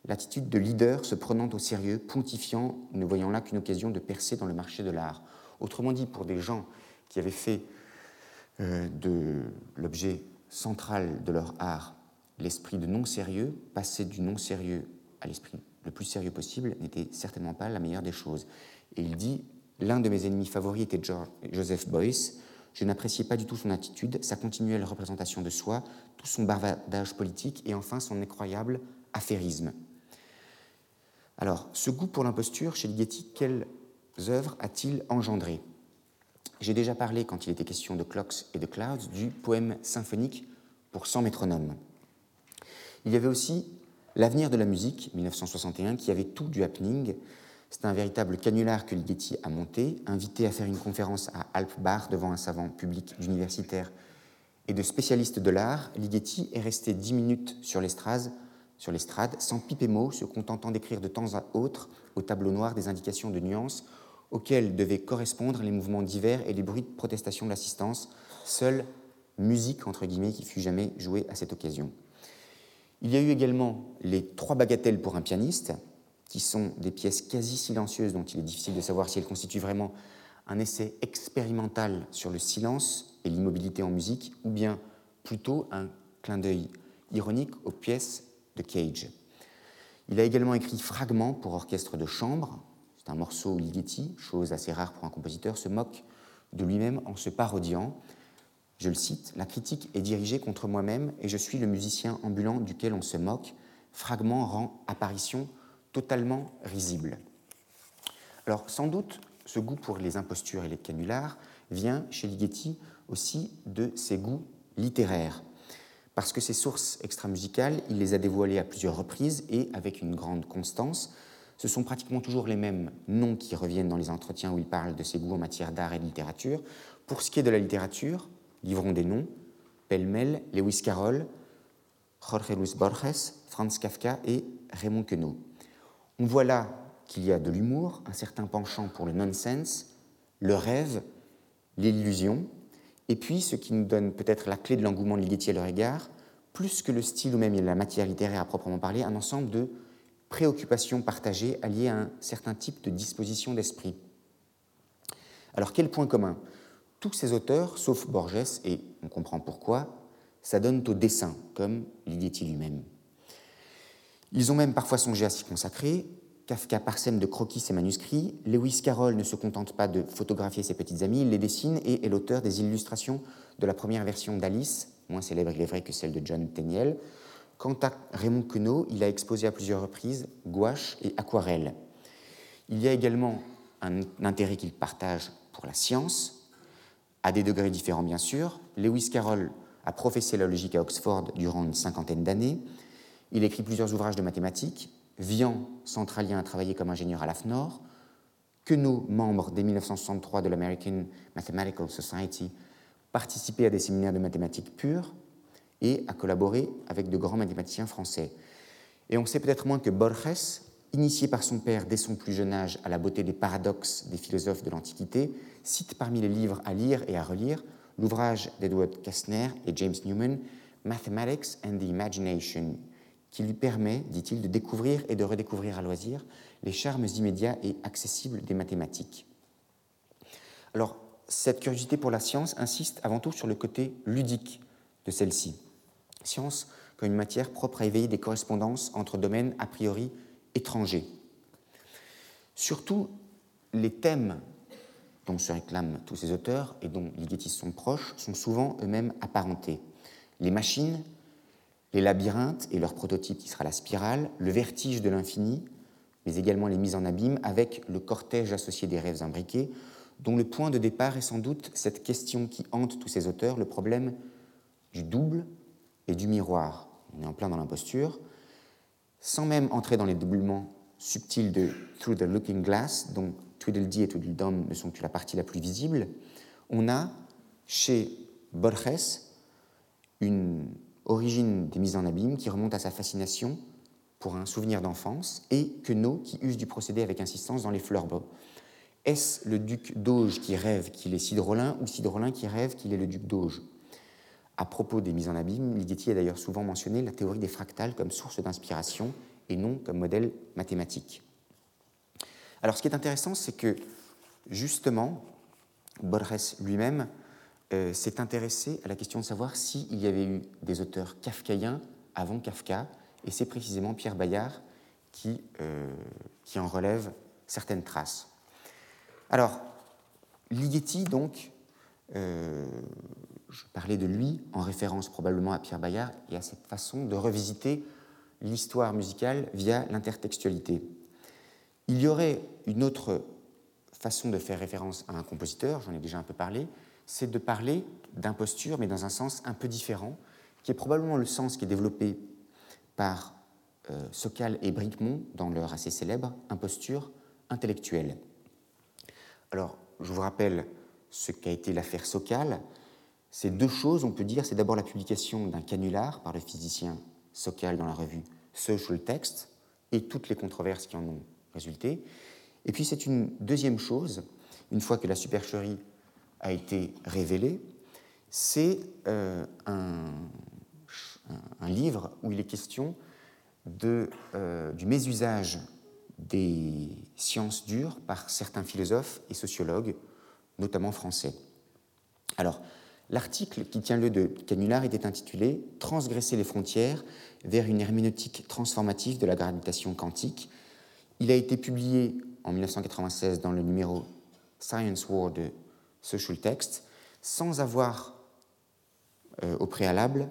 l'attitude de leader se prenant au sérieux, pontifiant, ne voyant là qu'une occasion de percer dans le marché de l'art. Autrement dit, pour des gens qui avaient fait euh, de l'objet central de leur art l'esprit de non-sérieux, passer du non-sérieux à l'esprit le plus sérieux possible n'était certainement pas la meilleure des choses. Et il dit, l'un de mes ennemis favoris était Joseph Boyce, je n'appréciais pas du tout son attitude, sa continuelle représentation de soi, tout son bavardage politique et enfin son incroyable affairisme. Alors, ce goût pour l'imposture chez Ligeti, quelles œuvres a-t-il engendré? J'ai déjà parlé, quand il était question de Clocks et de Clouds, du poème symphonique pour 100 métronomes. Il y avait aussi L'avenir de la musique, 1961, qui avait tout du happening, c'est un véritable canular que Ligeti a monté, invité à faire une conférence à Alpbach devant un savant public d'universitaires et de spécialistes de l'art. Ligeti est resté dix minutes sur l'estrade, sur sans piper mot, se contentant d'écrire de temps à autre au tableau noir des indications de nuances auxquelles devaient correspondre les mouvements divers et les bruits de protestation de l'assistance, seule musique qui fut jamais jouée à cette occasion. Il y a eu également les trois bagatelles pour un pianiste, qui sont des pièces quasi silencieuses dont il est difficile de savoir si elles constituent vraiment un essai expérimental sur le silence et l'immobilité en musique, ou bien plutôt un clin d'œil ironique aux pièces de Cage. Il a également écrit Fragments pour orchestre de chambre. C'est un morceau où Ligeti, chose assez rare pour un compositeur, se moque de lui-même en se parodiant. Je le cite La critique est dirigée contre moi-même et je suis le musicien ambulant duquel on se moque. Fragment rend apparition totalement risible. Alors, sans doute, ce goût pour les impostures et les canulars vient chez Ligeti aussi de ses goûts littéraires. Parce que ses sources extramusicales, il les a dévoilées à plusieurs reprises et avec une grande constance. Ce sont pratiquement toujours les mêmes noms qui reviennent dans les entretiens où il parle de ses goûts en matière d'art et de littérature. Pour ce qui est de la littérature, livrons des noms pêle-mêle Lewis Carroll, Jorge Luis Borges, Franz Kafka et Raymond Queneau. On voit là qu'il y a de l'humour, un certain penchant pour le nonsense, le rêve, l'illusion, et puis ce qui nous donne peut-être la clé de l'engouement de Ligeti à leur égard, plus que le style ou même la matière littéraire à proprement parler, un ensemble de préoccupations partagées alliées à un certain type de disposition d'esprit. Alors quel point commun? Tous ces auteurs, sauf Borges, et on comprend pourquoi, s'adonnent au dessin, comme Ligeti lui-même. Ils ont même parfois songé à s'y consacrer, Kafka parsème de croquis ses manuscrits. Lewis Carroll ne se contente pas de photographier ses petites amies, il les dessine et est l'auteur des illustrations de la première version d'Alice, moins célèbre il est vrai que celle de John Tenniel. Quant à Raymond Queneau, il a exposé à plusieurs reprises gouache et aquarelle. Il y a également un intérêt qu'il partage pour la science, à des degrés différents bien sûr. Lewis Carroll a professé la logique à Oxford durant une cinquantaine d'années. Il écrit plusieurs ouvrages de mathématiques, Vian, centralien, a travaillé comme ingénieur à l'AFNOR. Queneau, membre dès 1963 de l'American Mathematical Society, participait à des séminaires de mathématiques pures et a collaboré avec de grands mathématiciens français. Et on sait peut-être moins que Borges, initié par son père dès son plus jeune âge à la beauté des paradoxes des philosophes de l'Antiquité, cite parmi les livres à lire et à relire l'ouvrage d'Edward Kastner et James Newman, Mathematics and the Imagination, qui lui permet, dit-il, de découvrir et de redécouvrir à loisir les charmes immédiats et accessibles des mathématiques. Alors, cette curiosité pour la science insiste avant tout sur le côté ludique de celle-ci. Science comme une matière propre à éveiller des correspondances entre domaines a priori étrangers. Surtout, les thèmes dont se réclament tous ces auteurs et dont les guettistes sont proches sont souvent eux-mêmes apparentés. Les machines, les labyrinthes et leur prototype qui sera la spirale, le vertige de l'infini, mais également les mises en abîme avec le cortège associé des rêves imbriqués, dont le point de départ est sans doute cette question qui hante tous ces auteurs, le problème du double et du miroir. On est en plein dans l'imposture, sans même entrer dans les doublements subtils de Through the Looking Glass, dont Tweedledee et Tweedledum ne sont que la partie la plus visible, on a chez Borges une origine des mises en abîme qui remonte à sa fascination pour un souvenir d'enfance, et Queneau qui use du procédé avec insistance dans les fleurs Est-ce le duc d'Auge qui rêve qu'il est Cidrolin ou Cidrolin qui rêve qu'il est le duc d'Auge? À propos des mises en abîme, Ligeti a d'ailleurs souvent mentionné la théorie des fractales comme source d'inspiration et non comme modèle mathématique. Alors ce qui est intéressant, c'est que justement, Borges lui-même euh, s'est intéressé à la question de savoir s'il y avait eu des auteurs kafkaïens avant Kafka, et c'est précisément Pierre Bayard qui, euh, qui en relève certaines traces. Alors, Ligeti, donc, euh, je parlais de lui en référence probablement à Pierre Bayard et à cette façon de revisiter l'histoire musicale via l'intertextualité. Il y aurait une autre façon de faire référence à un compositeur, j'en ai déjà un peu parlé, c'est de parler d'imposture, mais dans un sens un peu différent, qui est probablement le sens qui est développé par euh, Sokal et Bricmont dans leur assez célèbre imposture intellectuelle. Alors, je vous rappelle ce qu'a été l'affaire Sokal. Ces deux choses, on peut dire, c'est d'abord la publication d'un canular par le physicien Sokal dans la revue Social Text et toutes les controverses qui en ont résulté. Et puis c'est une deuxième chose, une fois que la supercherie a été révélé, c'est euh, un, livre où il est question euh, du mésusage des sciences dures par certains philosophes et sociologues, notamment français. Alors, L'article qui tient lieu de canular était intitulé Transgresser les frontières vers une herméneutique transformative de la gravitation quantique. Il a été publié en 1996 dans le numéro Science War de Social Text sans avoir euh, au préalable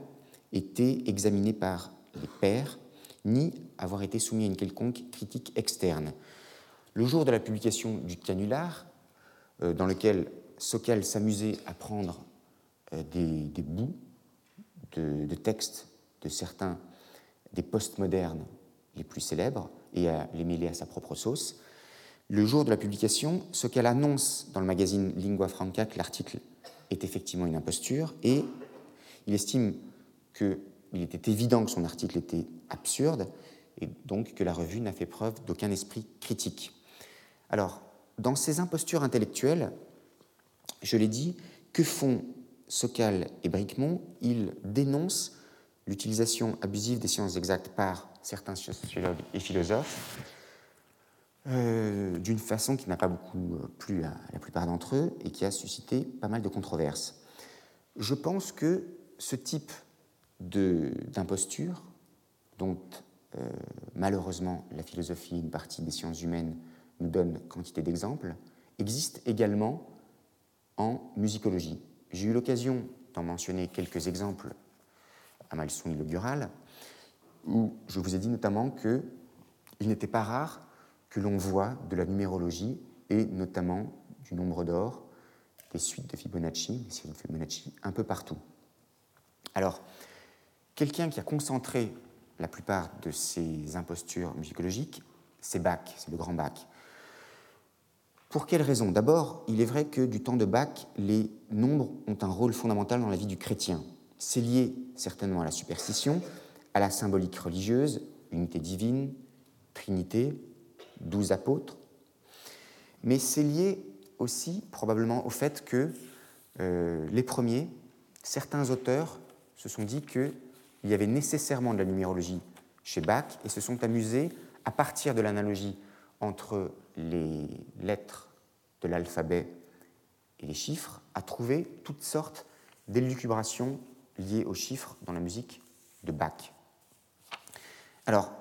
été examiné par les pairs ni avoir été soumis à une quelconque critique externe. Le jour de la publication du canular, euh, dans lequel Sokal s'amusait à prendre euh, des, bouts de, de textes de certains des postmodernes les plus célèbres et à les mêler à sa propre sauce, le jour de la publication, Sokal annonce dans le magazine Lingua Franca que l'article est effectivement une imposture et il estime qu'il était évident que son article était absurde et donc que la revue n'a fait preuve d'aucun esprit critique. Alors, dans ces impostures intellectuelles, je l'ai dit, que font Sokal et Bricmont Ils dénoncent l'utilisation abusive des sciences exactes par certains sociologues et philosophes euh, d'une façon qui n'a pas beaucoup euh, plu à la plupart d'entre eux et qui a suscité pas mal de controverses. Je pense que ce type d'imposture, dont euh, malheureusement la philosophie et une partie des sciences humaines nous donne quantité d'exemples, existe également en musicologie. J'ai eu l'occasion d'en mentionner quelques exemples à ma leçon inaugurale, où je vous ai dit notamment qu'il n'était pas rare que l'on voit de la numérologie et notamment du nombre d'or, des suites de Fibonacci, des séries de Fibonacci, un peu partout. Alors, quelqu'un qui a concentré la plupart de ces impostures musicologiques, c'est Bach, c'est le grand Bach. Pour quelle raison? D'abord, il est vrai que du temps de Bach, les nombres ont un rôle fondamental dans la vie du chrétien. C'est lié certainement à la superstition, à la symbolique religieuse, unité divine, trinité, douze apôtres, mais c'est lié aussi probablement au fait que euh, les premiers, certains auteurs se sont dit qu'il y avait nécessairement de la numérologie chez Bach et se sont amusés à partir de l'analogie entre les lettres de l'alphabet et les chiffres à trouver toutes sortes d'élucubrations liées aux chiffres dans la musique de Bach. Alors,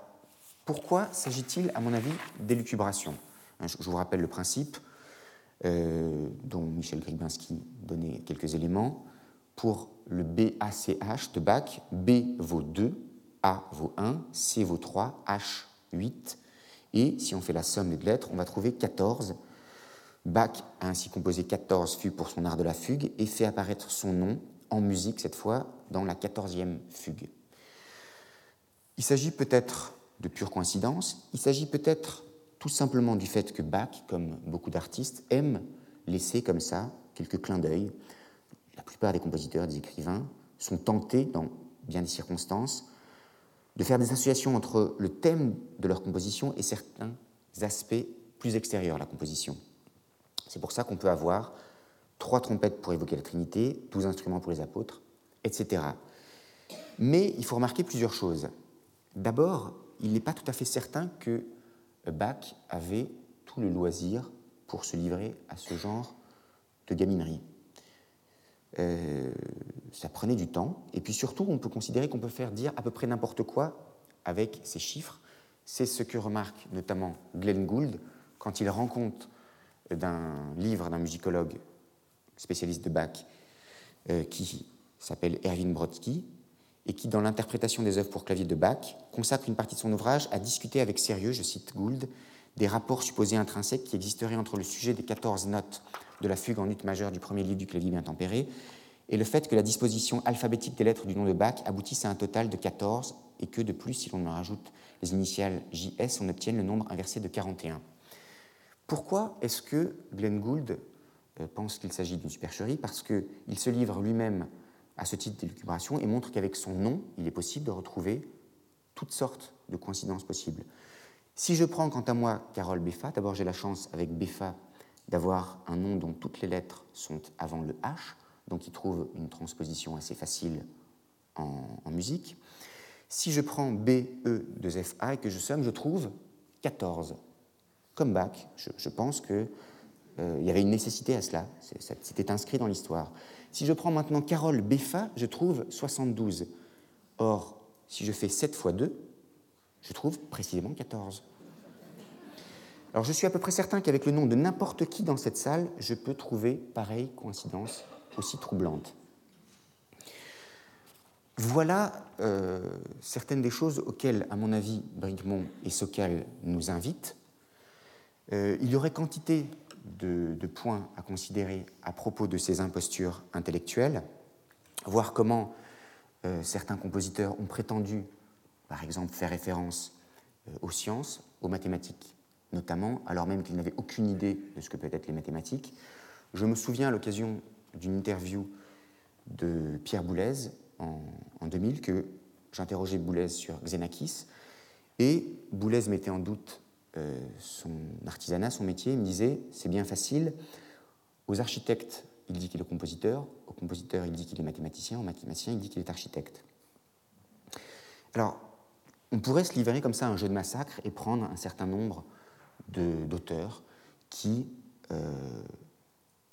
pourquoi s'agit-il, à mon avis, d'élucubration hein, Je vous rappelle le principe euh, dont Michel Gribinski donnait quelques éléments. Pour le BACH de Bach, B vaut 2, A vaut 1, C vaut 3, H 8. Et si on fait la somme des lettres, on va trouver 14. Bach a ainsi composé 14 fugues pour son art de la fugue et fait apparaître son nom en musique, cette fois, dans la 14e fugue. Il s'agit peut-être de pure coïncidence. Il s'agit peut-être tout simplement du fait que Bach, comme beaucoup d'artistes, aime laisser comme ça quelques clins d'œil. La plupart des compositeurs, des écrivains, sont tentés, dans bien des circonstances, de faire des associations entre le thème de leur composition et certains aspects plus extérieurs à la composition. C'est pour ça qu'on peut avoir trois trompettes pour évoquer la Trinité, douze instruments pour les apôtres, etc. Mais il faut remarquer plusieurs choses. D'abord, il n'est pas tout à fait certain que Bach avait tout le loisir pour se livrer à ce genre de gaminerie. Euh, ça prenait du temps, et puis surtout, on peut considérer qu'on peut faire dire à peu près n'importe quoi avec ces chiffres. C'est ce que remarque notamment Glenn Gould quand il rend compte d'un livre d'un musicologue spécialiste de Bach euh, qui s'appelle Erwin Brodsky, et qui, dans l'interprétation des œuvres pour clavier de Bach, consacre une partie de son ouvrage à discuter avec sérieux, je cite Gould, des rapports supposés intrinsèques qui existeraient entre le sujet des 14 notes de la fugue en ut majeure du premier livre du clavier bien tempéré et le fait que la disposition alphabétique des lettres du nom de Bach aboutisse à un total de 14 et que, de plus, si l'on en rajoute les initiales JS, on obtienne le nombre inversé de 41. Pourquoi est-ce que Glenn Gould euh, pense qu'il s'agit d'une supercherie? Parce qu'il se livre lui-même à ce type d'élucubration et montre qu'avec son nom, il est possible de retrouver toutes sortes de coïncidences possibles. Si je prends quant à moi Carole Beffa, d'abord j'ai la chance avec Beffa d'avoir un nom dont toutes les lettres sont avant le H, donc il trouve une transposition assez facile en, musique. Si je prends B, E, 2 F, A et que je somme, je trouve 14. Comme Bach, je, pense que euh, y avait une nécessité à cela, c'était inscrit dans l'histoire. Si je prends maintenant Carole Beffa, je trouve 72. Or, si je fais 7 fois 2, je trouve précisément 14. Alors je suis à peu près certain qu'avec le nom de n'importe qui dans cette salle, je peux trouver pareille coïncidence aussi troublante. Voilà euh, certaines des choses auxquelles, à mon avis, Brigmont et Sokal nous invitent. Euh, il y aurait quantité de, points à considérer à propos de ces impostures intellectuelles, voir comment euh, certains compositeurs ont prétendu, par exemple, faire référence aux sciences, aux mathématiques notamment, alors même qu'ils n'avaient aucune idée de ce que peuvent être les mathématiques. Je me souviens à l'occasion d'une interview de Pierre Boulez en, 2000 que j'interrogeais Boulez sur Xenakis et Boulez mettait en doute euh, son artisanat, son métier. Il me disait c'est bien facile. Aux architectes, il dit qu'il est compositeur. Au compositeur, il dit qu'il est mathématicien. Au mathématicien, il dit qu'il est architecte. Alors, on pourrait se livrer comme ça à un jeu de massacre et prendre un certain nombre d'auteurs qui, euh,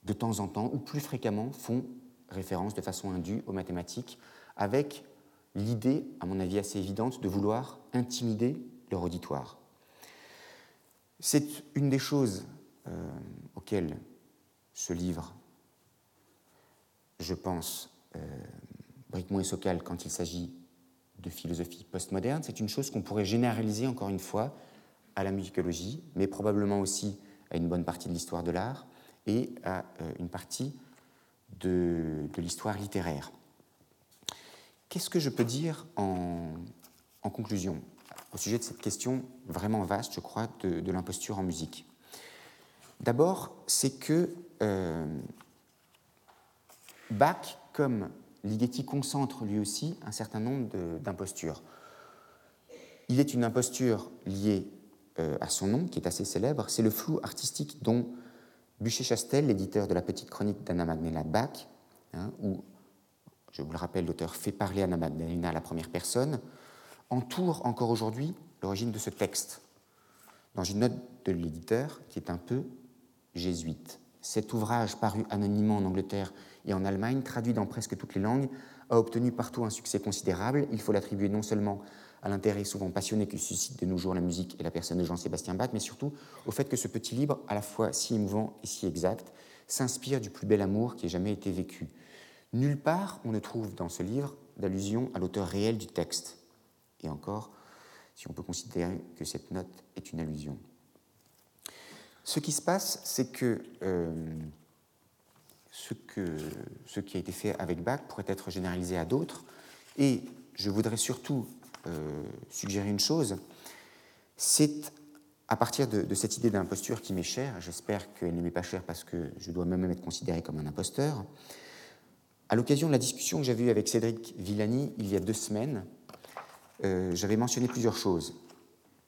de temps en temps, ou plus fréquemment, font référence de façon indue aux mathématiques, avec l'idée, à mon avis assez évidente, de vouloir intimider leur auditoire. C'est une des choses euh, auxquelles ce livre, je pense, euh, Bricmont et Socal, quand il s'agit de philosophie postmoderne, c'est une chose qu'on pourrait généraliser, encore une fois, à la musicologie, mais probablement aussi à une bonne partie de l'histoire de l'art et à euh, une partie de, l'histoire littéraire. Qu'est-ce que je peux dire en, conclusion? Au sujet de cette question vraiment vaste, je crois, de, l'imposture en musique D'abord, c'est que euh, Bach, comme Ligeti, concentre lui aussi un certain nombre d'impostures. Il est une imposture liée euh, à son nom, qui est assez célèbre, c'est le flou artistique dont Bûcher-Chastel, l'éditeur de la petite chronique d'Anna Magdalena Bach, hein, où, je vous le rappelle, l'auteur fait parler Anna Magdalena à la première personne, entoure encore aujourd'hui l'origine de ce texte, dans une note de l'éditeur qui est un peu jésuite. Cet ouvrage, paru anonymement en Angleterre et en Allemagne, traduit dans presque toutes les langues, a obtenu partout un succès considérable. Il faut l'attribuer non seulement à l'intérêt souvent passionné que suscite de nos jours la musique et la personne de Jean-Sébastien Bach, mais surtout au fait que ce petit livre, à la fois si émouvant et si exact, s'inspire du plus bel amour qui ait jamais été vécu. Nulle part on ne trouve dans ce livre d'allusion à l'auteur réel du texte. Encore, si on peut considérer que cette note est une allusion. Ce qui se passe, c'est que, euh, ce qui a été fait avec Bach pourrait être généralisé à d'autres, et je voudrais surtout euh, suggérer une chose, c'est à partir de, cette idée d'imposture qui m'est chère, j'espère qu'elle ne m'est pas chère parce que je dois même être considéré comme un imposteur, à l'occasion de la discussion que j'avais eue avec Cédric Villani il y a deux semaines, euh, j'avais mentionné plusieurs choses.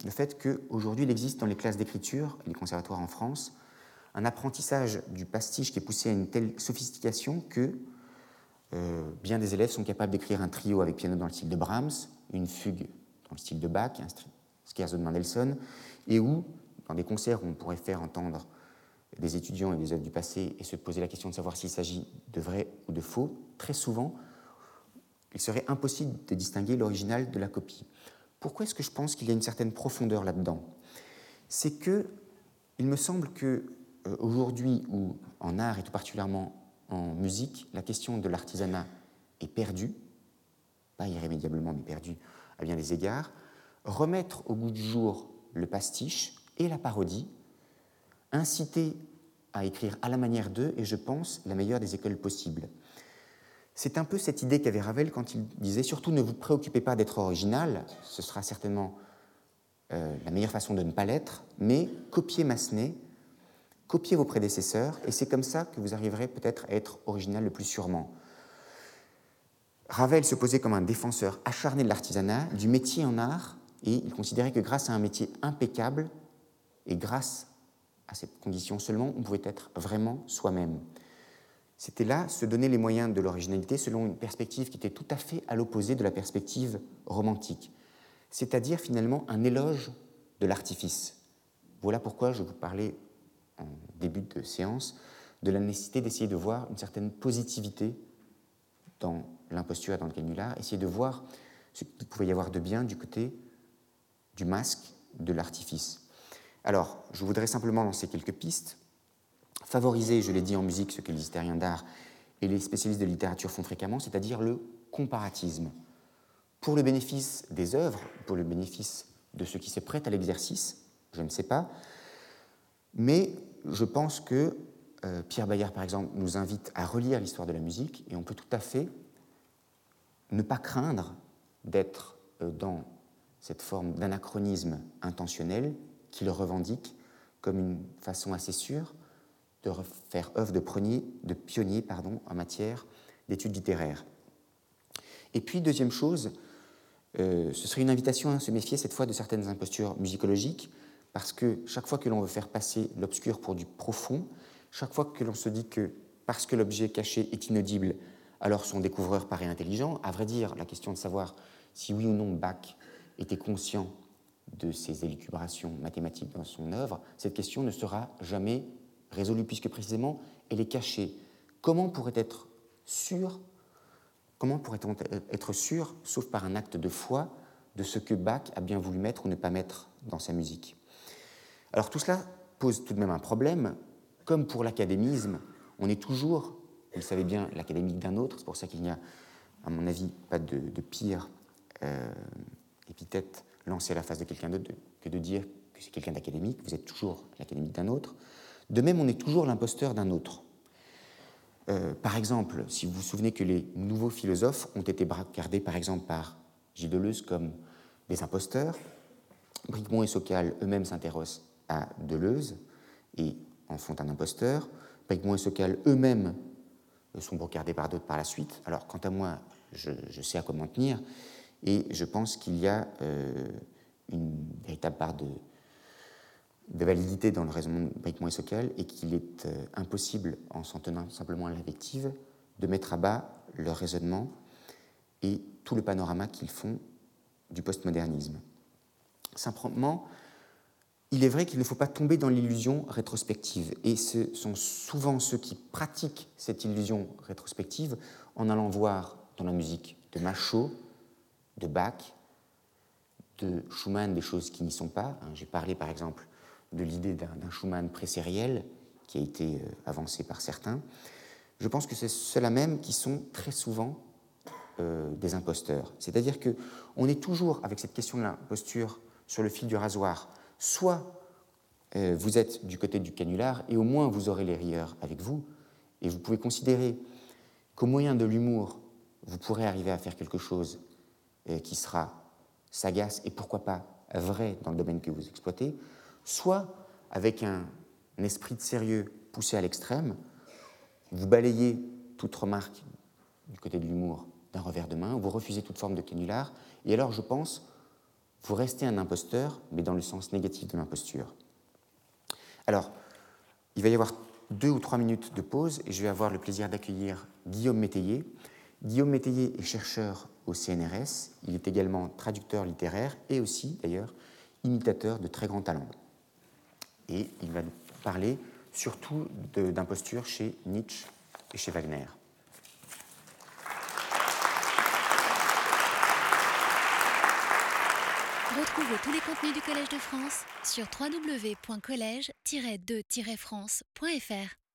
Le fait qu'aujourd'hui, il existe dans les classes d'écriture, les conservatoires en France, un apprentissage du pastiche qui est poussé à une telle sophistication que euh, bien des élèves sont capables d'écrire un trio avec piano dans le style de Brahms, une fugue dans le style de Bach, un scherzo de Mendelssohn, et où, dans des concerts où on pourrait faire entendre des étudiants et des œuvres du passé et se poser la question de savoir s'il s'agit de vrai ou de faux, très souvent, il serait impossible de distinguer l'original de la copie. Pourquoi est-ce que je pense qu'il y a une certaine profondeur là-dedans? C'est que il me semble que euh, aujourd'hui, où en art et tout particulièrement en musique, la question de l'artisanat est perdue, pas irrémédiablement, mais perdu à bien des égards, remettre au goût du jour le pastiche et la parodie, inciter à écrire à la manière d'eux et je pense la meilleure des écoles possibles. C'est un peu cette idée qu'avait Ravel quand il disait surtout ne vous préoccupez pas d'être original, ce sera certainement euh, la meilleure façon de ne pas l'être, mais copiez Massenet, copiez vos prédécesseurs et c'est comme ça que vous arriverez peut-être à être original le plus sûrement. Ravel se posait comme un défenseur acharné de l'artisanat, du métier en art, et il considérait que grâce à un métier impeccable, et grâce à cette condition seulement, on pouvait être vraiment soi-même. C'était là se donner les moyens de l'originalité selon une perspective qui était tout à fait à l'opposé de la perspective romantique, c'est-à-dire finalement un éloge de l'artifice. Voilà pourquoi je vous parlais en début de séance, de la nécessité d'essayer de voir une certaine positivité dans l'imposture et dans le canular, essayer de voir ce qu'il pouvait y avoir de bien du côté du masque, de l'artifice. Alors, je voudrais simplement lancer quelques pistes. Favoriser, je l'ai dit en musique, ce que les historiens d'art et les spécialistes de littérature font fréquemment, c'est-à-dire le comparatisme. Pour le bénéfice des œuvres, pour le bénéfice de ceux qui se prêtent à l'exercice, je ne sais pas, mais je pense que euh, Pierre Bayard, par exemple, nous invite à relire l'histoire de la musique et on peut tout à fait ne pas craindre d'être euh, dans cette forme d'anachronisme intentionnel qu'il revendique comme une façon assez sûre de faire œuvre de, pionnier, pardon, en matière d'études littéraires. Et puis, deuxième chose, euh, ce serait une invitation à se méfier cette fois de certaines impostures musicologiques, parce que chaque fois que l'on veut faire passer l'obscur pour du profond, chaque fois que l'on se dit que parce que l'objet caché est inaudible, alors son découvreur paraît intelligent, à vrai dire, la question de savoir si oui ou non Bach était conscient de ces élucubrations mathématiques dans son œuvre, cette question ne sera jamais résolue, puisque précisément elle est cachée. Comment pourrait être sûr, comment pourrait-on être sûr, sauf par un acte de foi, de ce que Bach a bien voulu mettre ou ne pas mettre dans sa musique? Alors tout cela pose tout de même un problème. Comme pour l'académisme, on est toujours, vous le savez bien, l'académique d'un autre, c'est pour ça qu'il n'y a, à mon avis, pas de, pire euh, épithète lancée à la face de quelqu'un d'autre que de dire que c'est quelqu'un d'académique, vous êtes toujours l'académique d'un autre. De même, on est toujours l'imposteur d'un autre. Euh, par exemple, si vous vous souvenez que les nouveaux philosophes ont été bracardés, par exemple, par Gilles Deleuze comme des imposteurs, Bricmont et Socal eux-mêmes s'intéressent à Deleuze et en font un imposteur. Bricmont et Socal eux-mêmes sont brocardés par d'autres par la suite. Alors, quant à moi, je, je sais à quoi m'en tenir, et je pense qu'il y a euh, une véritable part de, de validité dans le raisonnement Bricmont et Sokal et qu'il est euh, impossible, en s'en tenant simplement à l'invective, de mettre à bas leur raisonnement et tout le panorama qu'ils font du postmodernisme. Simplement, il est vrai qu'il ne faut pas tomber dans l'illusion rétrospective, et ce sont souvent ceux qui pratiquent cette illusion rétrospective en allant voir dans la musique de Machaut, de Bach, de Schumann, des choses qui n'y sont pas. J'ai parlé par exemple de l'idée d'un Schumann pré-sériel qui a été euh, avancé par certains, je pense que c'est ceux-là même qui sont très souvent euh, des imposteurs. C'est-à-dire qu'on est toujours avec cette question de l'imposture sur le fil du rasoir. Soit euh, vous êtes du côté du canular et au moins vous aurez les rieurs avec vous, et vous pouvez considérer qu'au moyen de l'humour, vous pourrez arriver à faire quelque chose qui sera sagace et pourquoi pas vrai dans le domaine que vous exploitez, soit avec un, esprit de sérieux poussé à l'extrême, vous balayez toute remarque du côté de l'humour d'un revers de main, vous refusez toute forme de canular, et alors je pense, vous restez un imposteur, mais dans le sens négatif de l'imposture. Alors, il va y avoir deux ou trois minutes de pause, et je vais avoir le plaisir d'accueillir Guillaume Métayer. Guillaume Métayer est chercheur au CNRS, il est également traducteur littéraire et aussi, d'ailleurs, imitateur de très grands talents et il va nous parler surtout d'imposture chez Nietzsche et chez Wagner. Retrouvez tous les contenus du Collège de France sur www.colège-2-france.fr.